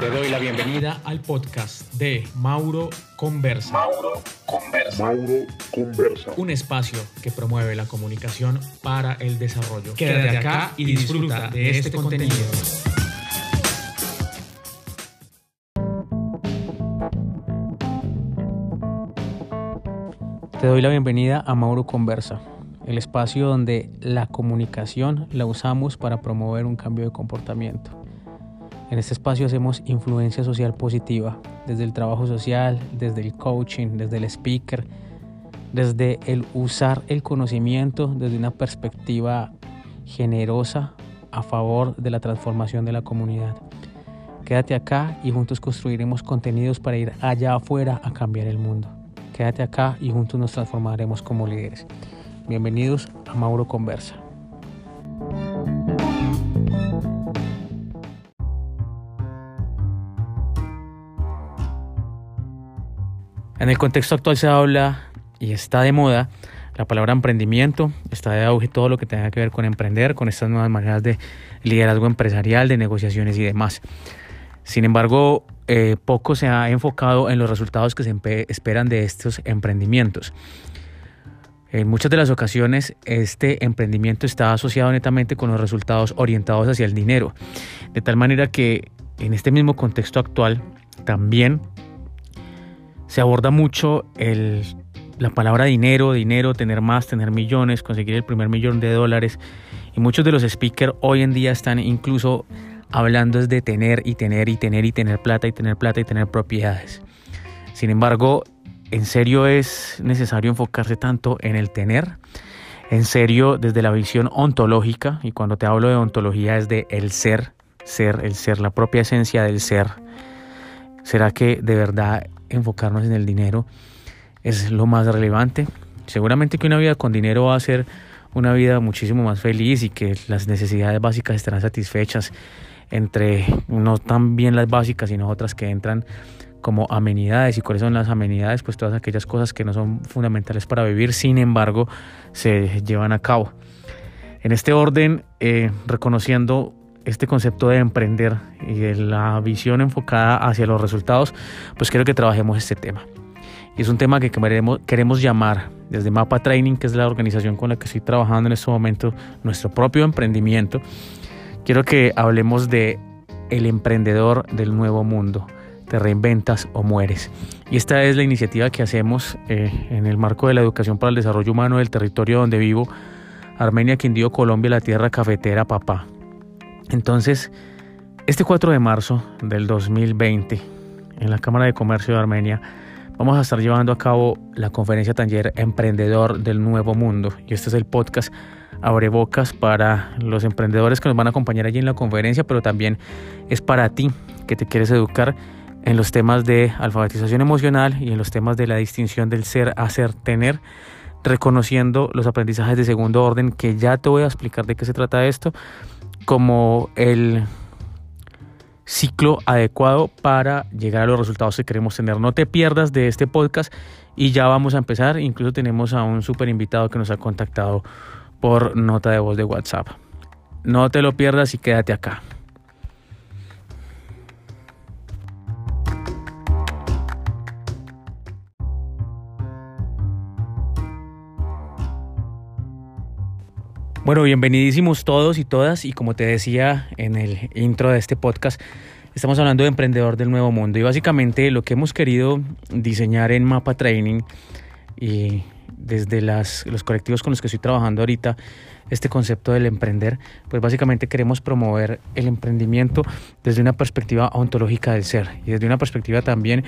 Te doy la bienvenida al podcast de Mauro Conversa. Mauro Conversa. Mauro Conversa. Un espacio que promueve la comunicación para el desarrollo. Quédate acá y disfruta de este contenido. Te doy la bienvenida a Mauro Conversa, el espacio donde la comunicación la usamos para promover un cambio de comportamiento. En este espacio hacemos influencia social positiva, desde el trabajo social, desde el coaching, desde el speaker, desde el usar el conocimiento desde una perspectiva generosa a favor de la transformación de la comunidad. Quédate acá y juntos construiremos contenidos para ir allá afuera a cambiar el mundo. Quédate acá y juntos nos transformaremos como líderes. Bienvenidos a Mauro Conversa. En el contexto actual se habla y está de moda la palabra emprendimiento, está de auge todo lo que tenga que ver con emprender, con estas nuevas maneras de liderazgo empresarial, de negociaciones y demás. Sin embargo, eh, poco se ha enfocado en los resultados que se esperan de estos emprendimientos. En muchas de las ocasiones este emprendimiento está asociado netamente con los resultados orientados hacia el dinero, de tal manera que en este mismo contexto actual también se aborda mucho el, la palabra dinero, dinero, tener más, tener millones, conseguir el primer millón de dólares. Y muchos de los speakers hoy en día están incluso hablando de tener y tener y tener y tener plata y tener plata y tener propiedades. Sin embargo, en serio es necesario enfocarse tanto en el tener, en serio desde la visión ontológica, y cuando te hablo de ontología es de el ser, ser, el ser, la propia esencia del ser. ¿Será que de verdad enfocarnos en el dinero es lo más relevante. Seguramente que una vida con dinero va a ser una vida muchísimo más feliz y que las necesidades básicas estarán satisfechas entre no tan bien las básicas sino otras que entran como amenidades y cuáles son las amenidades pues todas aquellas cosas que no son fundamentales para vivir sin embargo se llevan a cabo en este orden eh, reconociendo este concepto de emprender y la visión enfocada hacia los resultados, pues quiero que trabajemos este tema. Y es un tema que queremos, queremos llamar desde Mapa Training, que es la organización con la que estoy trabajando en este momento, nuestro propio emprendimiento. Quiero que hablemos de el emprendedor del nuevo mundo. Te reinventas o mueres. Y esta es la iniciativa que hacemos eh, en el marco de la educación para el desarrollo humano del territorio donde vivo, Armenia, Quindío, Colombia, la tierra cafetera, papá. Entonces, este 4 de marzo del 2020, en la Cámara de Comercio de Armenia, vamos a estar llevando a cabo la conferencia taller Emprendedor del Nuevo Mundo. Y este es el podcast Abre Bocas para los emprendedores que nos van a acompañar allí en la conferencia, pero también es para ti que te quieres educar en los temas de alfabetización emocional y en los temas de la distinción del ser, hacer, tener, reconociendo los aprendizajes de segundo orden, que ya te voy a explicar de qué se trata esto como el ciclo adecuado para llegar a los resultados que queremos tener. No te pierdas de este podcast y ya vamos a empezar. Incluso tenemos a un super invitado que nos ha contactado por nota de voz de WhatsApp. No te lo pierdas y quédate acá. Bueno, bienvenidísimos todos y todas y como te decía en el intro de este podcast, estamos hablando de emprendedor del nuevo mundo y básicamente lo que hemos querido diseñar en Mapa Training y desde las, los colectivos con los que estoy trabajando ahorita, este concepto del emprender, pues básicamente queremos promover el emprendimiento desde una perspectiva ontológica del ser y desde una perspectiva también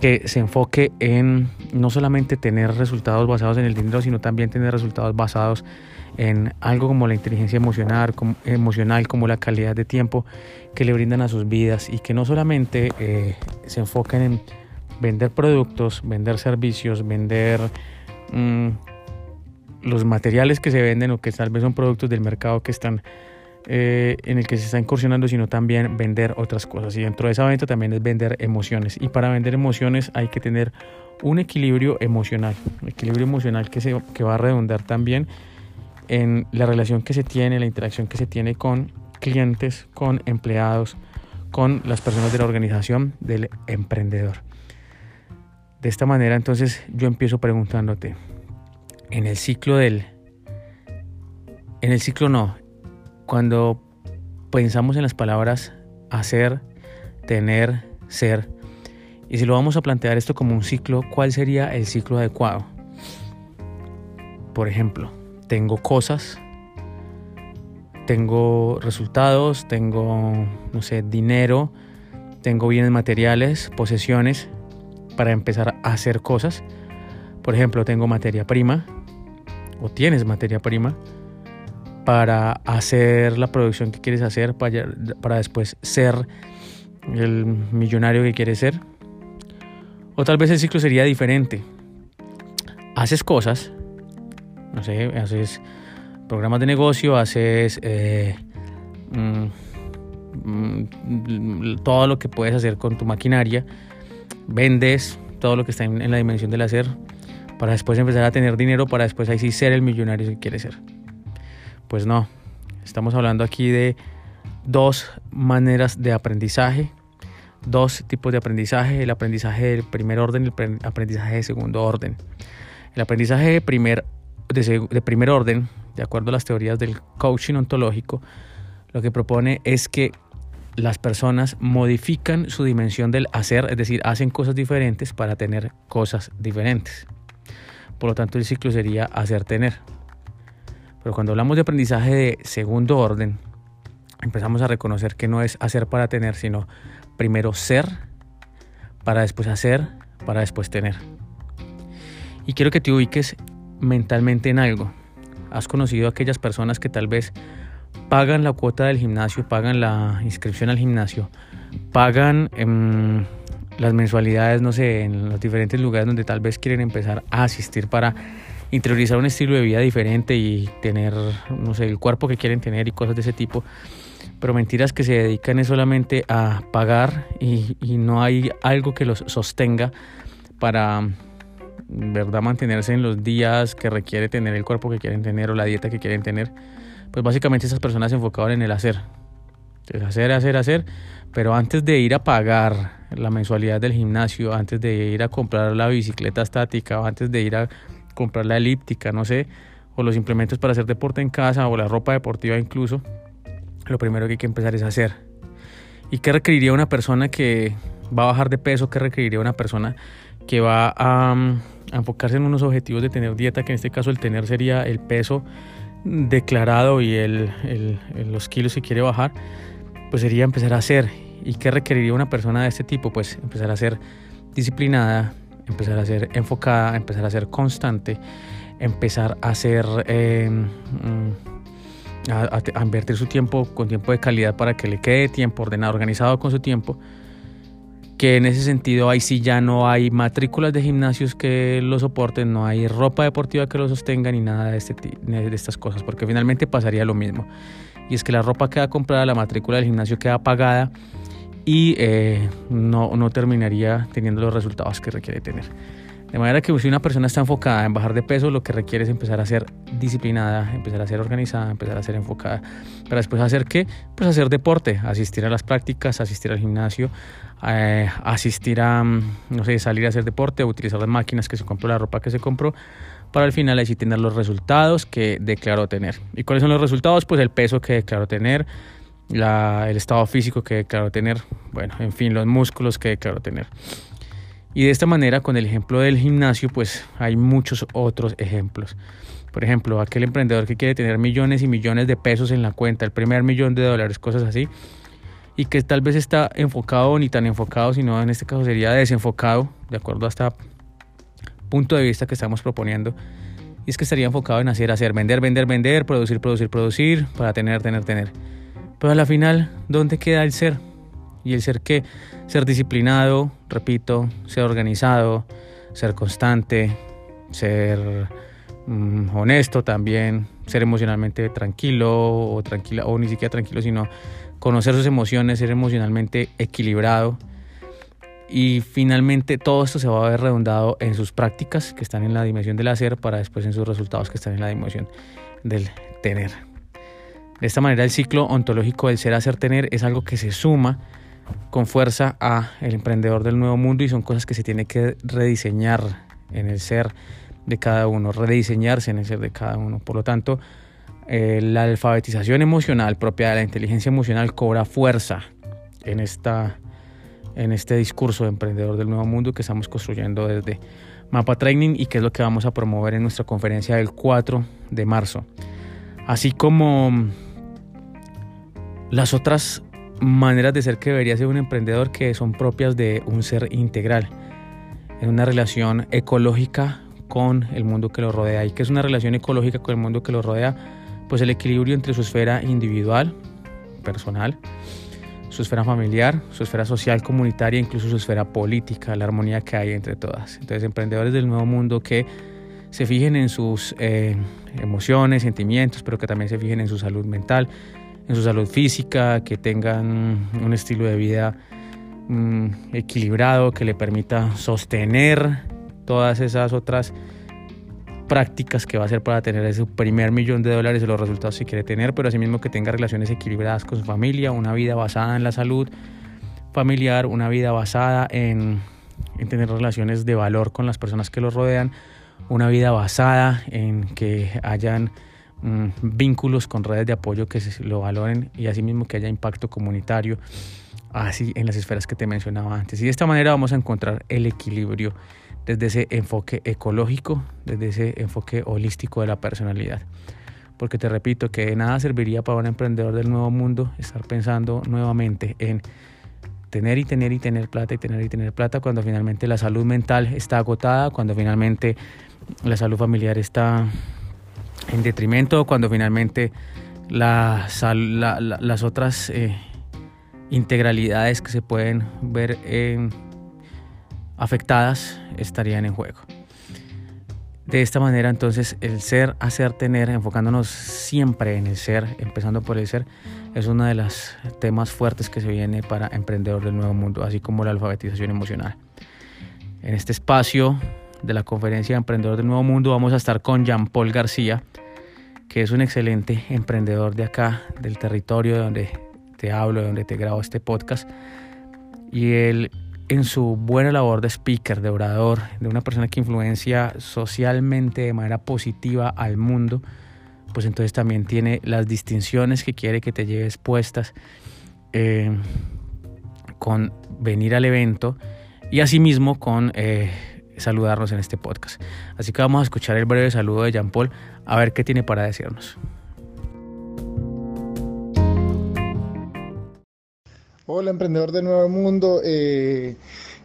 que se enfoque en no solamente tener resultados basados en el dinero, sino también tener resultados basados en algo como la inteligencia emocional como, emocional, como la calidad de tiempo que le brindan a sus vidas y que no solamente eh, se enfoquen en vender productos, vender servicios, vender mm, los materiales que se venden o que tal vez son productos del mercado que están eh, en el que se está incursionando, sino también vender otras cosas. Y dentro de esa venta también es vender emociones. Y para vender emociones hay que tener un equilibrio emocional, equilibrio emocional que, se, que va a redundar también en la relación que se tiene, la interacción que se tiene con clientes, con empleados, con las personas de la organización del emprendedor. De esta manera entonces yo empiezo preguntándote, en el ciclo del... En el ciclo no, cuando pensamos en las palabras hacer, tener, ser, y si lo vamos a plantear esto como un ciclo, ¿cuál sería el ciclo adecuado? Por ejemplo, tengo cosas, tengo resultados, tengo, no sé, dinero, tengo bienes materiales, posesiones para empezar a hacer cosas. Por ejemplo, tengo materia prima o tienes materia prima para hacer la producción que quieres hacer, para, para después ser el millonario que quieres ser. O tal vez el ciclo sería diferente. Haces cosas, no sé, haces programas de negocio, haces eh, mm, mm, todo lo que puedes hacer con tu maquinaria, vendes todo lo que está en, la dimensión del hacer para después empezar a tener dinero, para después ahí sí ser el millonario que quieres ser. Pues no, estamos hablando aquí de dos maneras de aprendizaje, dos tipos de aprendizaje, el aprendizaje de primer orden y el aprendizaje de segundo orden. El aprendizaje de primer, de primer orden de acuerdo a las teorías del coaching ontológico, lo que propone es que las personas modifican su dimensión del hacer, es decir, hacen cosas diferentes para tener cosas diferentes. Por lo tanto, el ciclo sería hacer tener. Pero cuando hablamos de aprendizaje de segundo orden, empezamos a reconocer que no es hacer para tener, sino primero ser, para después hacer, para después tener. Y quiero que te ubiques mentalmente en algo has conocido a aquellas personas que tal vez pagan la cuota del gimnasio, pagan la inscripción al gimnasio, pagan em, las mensualidades, no sé, en los diferentes lugares donde tal vez quieren empezar a asistir para interiorizar un estilo de vida diferente y tener, no sé, el cuerpo que quieren tener y cosas de ese tipo. Pero mentiras que se dedican es solamente a pagar y, y no hay algo que los sostenga para verdad mantenerse en los días que requiere tener el cuerpo que quieren tener o la dieta que quieren tener, pues básicamente esas personas se enfocaban en el hacer. Entonces, hacer, hacer, hacer, pero antes de ir a pagar la mensualidad del gimnasio, antes de ir a comprar la bicicleta estática, o antes de ir a comprar la elíptica, no sé, o los implementos para hacer deporte en casa o la ropa deportiva incluso, lo primero que hay que empezar es hacer. ¿Y qué requeriría una persona que va a bajar de peso? ¿Qué requeriría una persona que va a, enfocarse en unos objetivos de tener dieta, que en este caso el tener sería el peso declarado y el, los kilos que quiere bajar, pues sería empezar a hacer. ¿Y qué requeriría una persona de este tipo? Pues empezar a ser disciplinada, empezar a ser enfocada, empezar a ser constante, empezar a ser... Eh, mm, a, invertir su tiempo con tiempo de calidad para que le quede tiempo ordenado, organizado con su tiempo que en ese sentido ahí sí ya no hay matrículas de gimnasios que lo soporten, no hay ropa deportiva que lo sostenga ni nada de, este, de estas cosas, porque finalmente pasaría lo mismo. Y es que la ropa queda comprada, la matrícula del gimnasio queda pagada y eh, no, no terminaría teniendo los resultados que requiere tener. De manera que si una persona está enfocada en bajar de peso, lo que requiere es empezar a ser disciplinada, empezar a ser organizada, empezar a ser enfocada. Para después hacer qué? Pues hacer deporte, asistir a las prácticas, asistir al gimnasio, eh, asistir a, mm, no sé, salir a hacer deporte, utilizar las máquinas que se compró, la ropa que se compró, para al final así tener los resultados que declaró tener. ¿Y cuáles son los resultados? Pues el peso que declaró tener, el estado físico que declaró tener, bueno, en fin, los músculos que declaró tener. Y de esta manera, con el ejemplo del gimnasio, pues hay muchos otros ejemplos. Por ejemplo, aquel emprendedor que quiere tener millones y millones de pesos en la cuenta, el primer millón de dólares, cosas así, y que tal vez está enfocado ni tan enfocado, sino en este caso sería desenfocado, de acuerdo a este punto de vista que estamos proponiendo. Y es que estaría enfocado en hacer, hacer, vender, vender, vender, producir, producir, producir, para tener, tener, tener. Pero a la final, ¿dónde queda el ser? ¿Y el ser qué? Ser disciplinado, repito, ser organizado, ser constante, ser mm, honesto también, ser emocionalmente tranquilo o tranquila, o ni siquiera tranquilo, sino conocer sus emociones, ser emocionalmente equilibrado. Y finalmente todo esto se va a ver redundado en sus prácticas que están en la dimensión del hacer para después en sus resultados que están en la dimensión del tener. De esta manera el ciclo ontológico del ser hacer tener es algo que se suma con fuerza a el emprendedor del nuevo mundo y son cosas que se tiene que rediseñar en el ser de cada uno, rediseñarse en el ser de cada uno. Por lo tanto, eh, la alfabetización emocional propia de la inteligencia emocional cobra fuerza en, esta, en este discurso de emprendedor del nuevo mundo que estamos construyendo desde Mapa Training y que es lo que vamos a promover en nuestra conferencia del 4 de marzo. Así como las otras maneras de ser que debería ser un emprendedor que son propias de un ser integral, en una relación ecológica con el mundo que lo rodea. ¿Y que es una relación ecológica con el mundo que lo rodea? Pues el equilibrio entre su esfera individual, personal, su esfera familiar, su esfera social, comunitaria, incluso su esfera política, la armonía que hay entre todas. Entonces, emprendedores del nuevo mundo que se fijen en sus eh, emociones, sentimientos, pero que también se fijen en su salud mental, en su salud física, que tengan un estilo de vida mm, equilibrado, que le permita sostener todas esas otras prácticas que va a hacer para tener ese primer millón de dólares de los resultados que quiere tener, pero asimismo que tenga relaciones equilibradas con su familia, una vida basada en la salud familiar, una vida basada en, tener relaciones de valor con las personas que lo rodean, una vida basada en que hayan mm, vínculos con redes de apoyo que se lo valoren y asimismo que haya impacto comunitario así en las esferas que te mencionaba antes. Y de esta manera vamos a encontrar el equilibrio desde ese enfoque ecológico, desde ese enfoque holístico de la personalidad. Porque te repito que de nada serviría para un emprendedor del nuevo mundo estar pensando nuevamente en tener y tener y tener plata y tener y tener plata cuando finalmente la salud mental está agotada, cuando finalmente la salud familiar está en detrimento, cuando finalmente las otras eh, integralidades que se pueden ver en afectadas estarían en juego. De esta manera entonces el ser, hacer, tener, enfocándonos siempre en el ser, empezando por el ser, es uno de los temas fuertes que se viene para emprendedor del nuevo mundo, así como la alfabetización emocional. En este espacio de la conferencia Emprendedor del Nuevo Mundo vamos a estar con Jean Paul García, que es un excelente emprendedor de acá, del territorio de donde te hablo, de donde te grabo este podcast. Y él en su buena labor de speaker, de orador, de una persona que influencia socialmente de manera positiva al mundo, pues entonces también tiene las distinciones que quiere que te lleves puestas eh, con venir al evento y asimismo con eh, saludarnos en este podcast. Así que vamos a escuchar el breve saludo de Jean Paul a ver qué tiene para decirnos. Hola emprendedor de Nuevo Mundo, eh,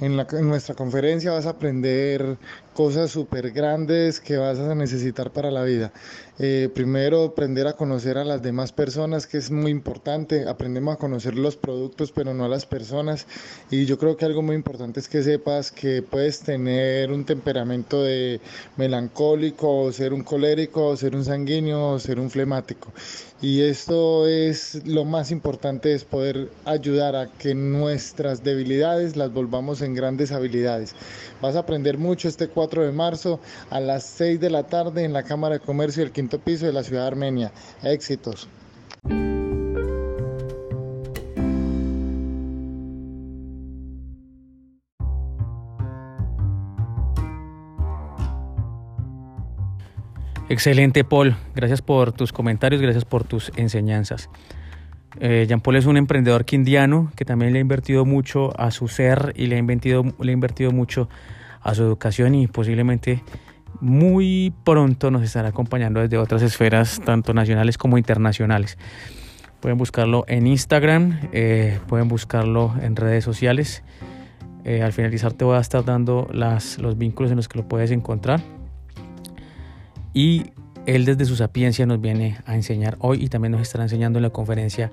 en, en, nuestra conferencia vas a aprender cosas súper grandes que vas a necesitar para la vida. Eh, primero, aprender a conocer a las demás personas, que es muy importante. Aprendemos a conocer los productos, pero no a las personas. Y yo creo que algo muy importante es que sepas que puedes tener un temperamento de melancólico, o ser un colérico, o ser un sanguíneo, o ser un flemático. Y esto es lo más importante, es poder ayudar a que nuestras debilidades las volvamos en grandes habilidades. Vas a aprender mucho este 4 de marzo a las 6 de la tarde en la Cámara de Comercio del quinto piso de la ciudad de Armenia. Éxitos. Excelente, Paul. Gracias por tus comentarios, gracias por tus enseñanzas. Eh, Jean Paul es un emprendedor quindiano que también le ha invertido mucho a su ser y le ha, le ha invertido mucho a su educación y posiblemente muy pronto nos estará acompañando desde otras esferas, tanto nacionales como internacionales. Pueden buscarlo en Instagram, eh, pueden buscarlo en redes sociales. Eh, al finalizar te voy a estar dando las, los vínculos en los que lo puedes encontrar y él desde su sapiencia nos viene a enseñar hoy y también nos estará enseñando en la conferencia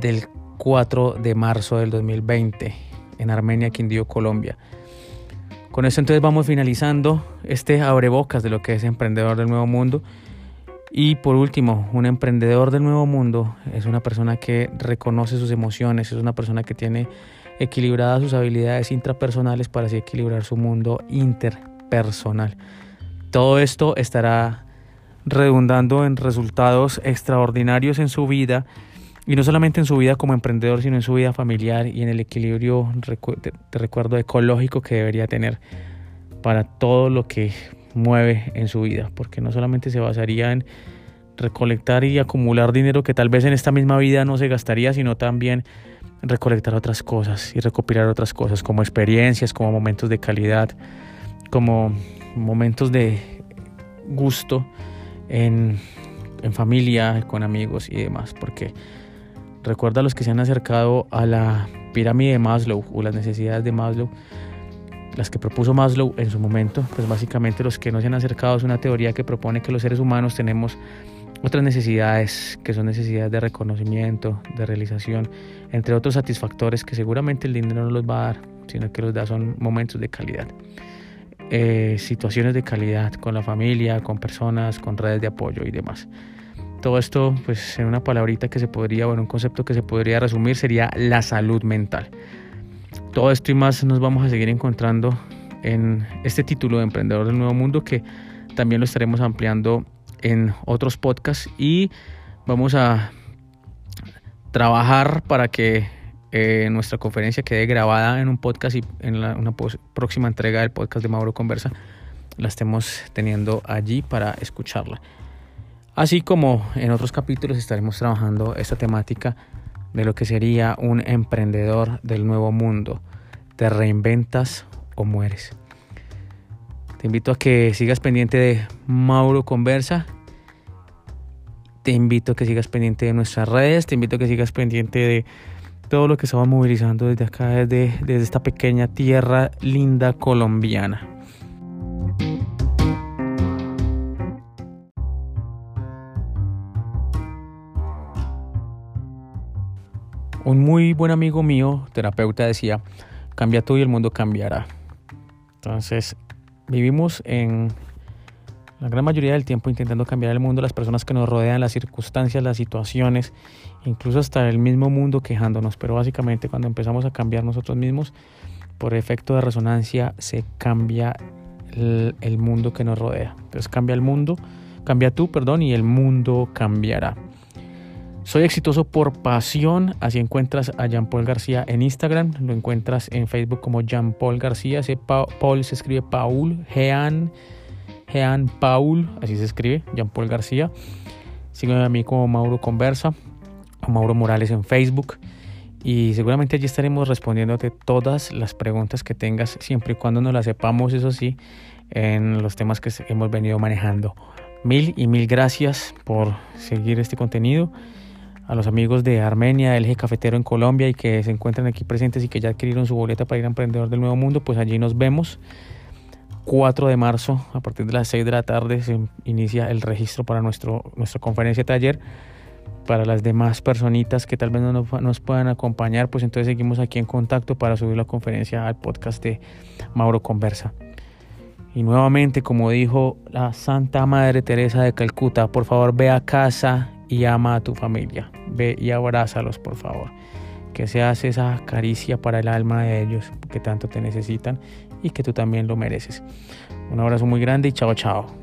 del 4 de marzo del 2020 en Armenia, Quindío, Colombia. Con esto entonces vamos finalizando este abrebocas de lo que es emprendedor del nuevo mundo. Y por último, un emprendedor del nuevo mundo es una persona que reconoce sus emociones, es una persona que tiene equilibradas sus habilidades intrapersonales para así equilibrar su mundo interpersonal. Todo esto estará redundando en resultados extraordinarios en su vida Y no solamente en su vida como emprendedor, sino en su vida familiar y en el equilibrio, te recuerdo, ecológico que debería tener para todo lo que mueve en su vida, porque no solamente se basaría en recolectar y acumular dinero que tal vez en esta misma vida no se gastaría, sino también recolectar otras cosas y recopilar otras cosas como experiencias, como momentos de calidad, como momentos de gusto en, en familia, con amigos y demás, porque recuerda a los que se han acercado a la pirámide de Maslow o las necesidades de Maslow, las que propuso Maslow en su momento, pues básicamente los que no se han acercado es una teoría que propone que los seres humanos tenemos otras necesidades que son necesidades de reconocimiento, de realización, entre otros satisfactores que seguramente el dinero no los va a dar, sino que los da son momentos de calidad. Eh, situaciones de calidad con la familia, con personas, con redes de apoyo y demás. Todo esto, pues en una palabrita que se podría, bueno, un concepto que se podría resumir sería la salud mental. Todo esto y más nos vamos a seguir encontrando en este título de Emprendedor del Nuevo Mundo que también lo estaremos ampliando en otros podcasts y vamos a trabajar para que eh, nuestra conferencia quede grabada en un podcast y en una próxima entrega del podcast de Mauro Conversa la estemos teniendo allí para escucharla. Así como en otros capítulos estaremos trabajando esta temática de lo que sería un emprendedor del nuevo mundo. ¿Te reinventas o mueres? Te invito a que sigas pendiente de Mauro Conversa. Te invito a que sigas pendiente de nuestras redes. Te invito a que sigas pendiente de todo lo que estamos movilizando desde acá, desde, desde esta pequeña tierra linda colombiana. Un muy buen amigo mío, terapeuta, decía, cambia tú y el mundo cambiará. Entonces, Vivimos en la gran mayoría del tiempo intentando cambiar el mundo, las personas que nos rodean, las circunstancias, las situaciones, incluso hasta el mismo mundo quejándonos. Pero básicamente cuando empezamos a cambiar nosotros mismos, por efecto de resonancia se cambia el, mundo que nos rodea. Entonces cambia el mundo, cambia tú, perdón, y el mundo cambiará. Soy exitoso por pasión. Así encuentras a Jean Paul García en Instagram. Lo encuentras en Facebook como Jean Paul García. Paul se escribe Paul. Jean, Jean Paul. Así se escribe. Jean Paul García. Sígueme a mí como Mauro Conversa. O Mauro Morales en Facebook. Y seguramente allí estaremos respondiéndote todas las preguntas que tengas. Siempre y cuando nos las sepamos, eso sí, en los temas que hemos venido manejando. Mil y mil gracias por seguir este contenido a los amigos de Armenia, el eje cafetero en Colombia y que se encuentran aquí presentes y que ya adquirieron su boleta para ir a Emprendedor del Nuevo Mundo, pues allí nos vemos. 4 de marzo, a partir de las 6 de la tarde, se inicia el registro para nuestro, nuestra conferencia taller. Para las demás personitas que tal vez no nos, nos puedan acompañar, pues entonces seguimos aquí en contacto para subir la conferencia al podcast de Mauro Conversa. Y nuevamente, como dijo la Santa Madre Teresa de Calcuta, por favor ve a casa y ama a tu familia. Ve y abrázalos, por favor. Que seas esa caricia para el alma de ellos que tanto te necesitan y que tú también lo mereces. Un abrazo muy grande y chao, chao.